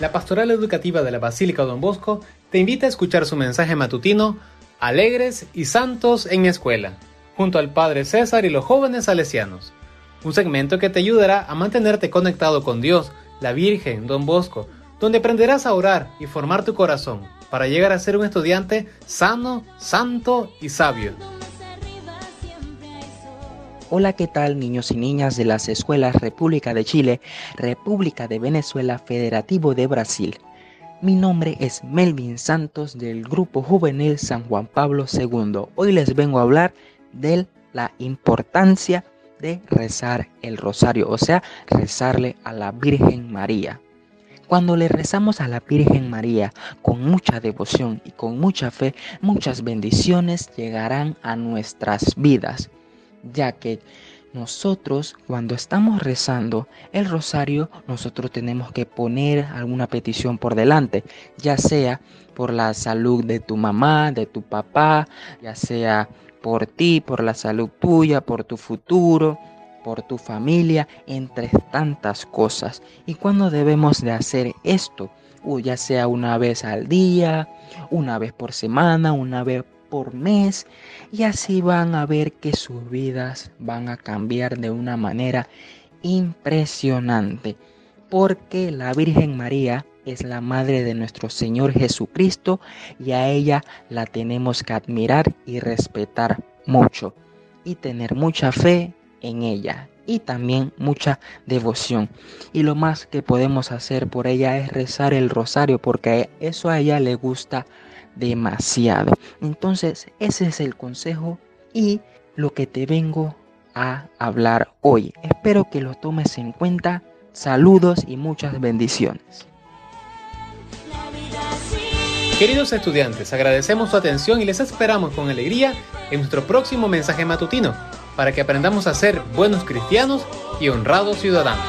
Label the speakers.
Speaker 1: la Pastoral Educativa de la Basílica Don Bosco te invita a escuchar su mensaje matutino Alegres y Santos en mi escuela, junto al Padre César y los jóvenes salesianos. Un segmento que te ayudará a mantenerte conectado con Dios, la Virgen, Don Bosco, donde aprenderás a orar y formar tu corazón para llegar a ser un estudiante sano, santo y sabio.
Speaker 2: Hola, ¿qué tal niños y niñas de las escuelas República de Chile, República de Venezuela, Federativo de Brasil? Mi nombre es Melvin Santos del Grupo Juvenil San Juan Pablo II. Hoy les vengo a hablar de la importancia de rezar el rosario, o sea, rezarle a la Virgen María. Cuando le rezamos a la Virgen María con mucha devoción y con mucha fe, muchas bendiciones llegarán a nuestras vidas ya que nosotros cuando estamos rezando el rosario, nosotros tenemos que poner alguna petición por delante, ya sea por la salud de tu mamá, de tu papá, ya sea por ti, por la salud tuya, por tu futuro, por tu familia, entre tantas cosas. ¿Y cuando debemos de hacer esto? ya sea una vez al día, una vez por semana, una vez por mes y así van a ver que sus vidas van a cambiar de una manera impresionante porque la Virgen María es la madre de nuestro Señor Jesucristo y a ella la tenemos que admirar y respetar mucho y tener mucha fe en ella y también mucha devoción. Y lo más que podemos hacer por ella es rezar el rosario porque eso a ella le gusta demasiado. Entonces, ese es el consejo y lo que te vengo a hablar hoy. Espero que lo tomes en cuenta. Saludos y muchas bendiciones.
Speaker 1: Queridos estudiantes, agradecemos su atención y les esperamos con alegría en nuestro próximo mensaje matutino para que aprendamos a ser buenos cristianos y honrados ciudadanos.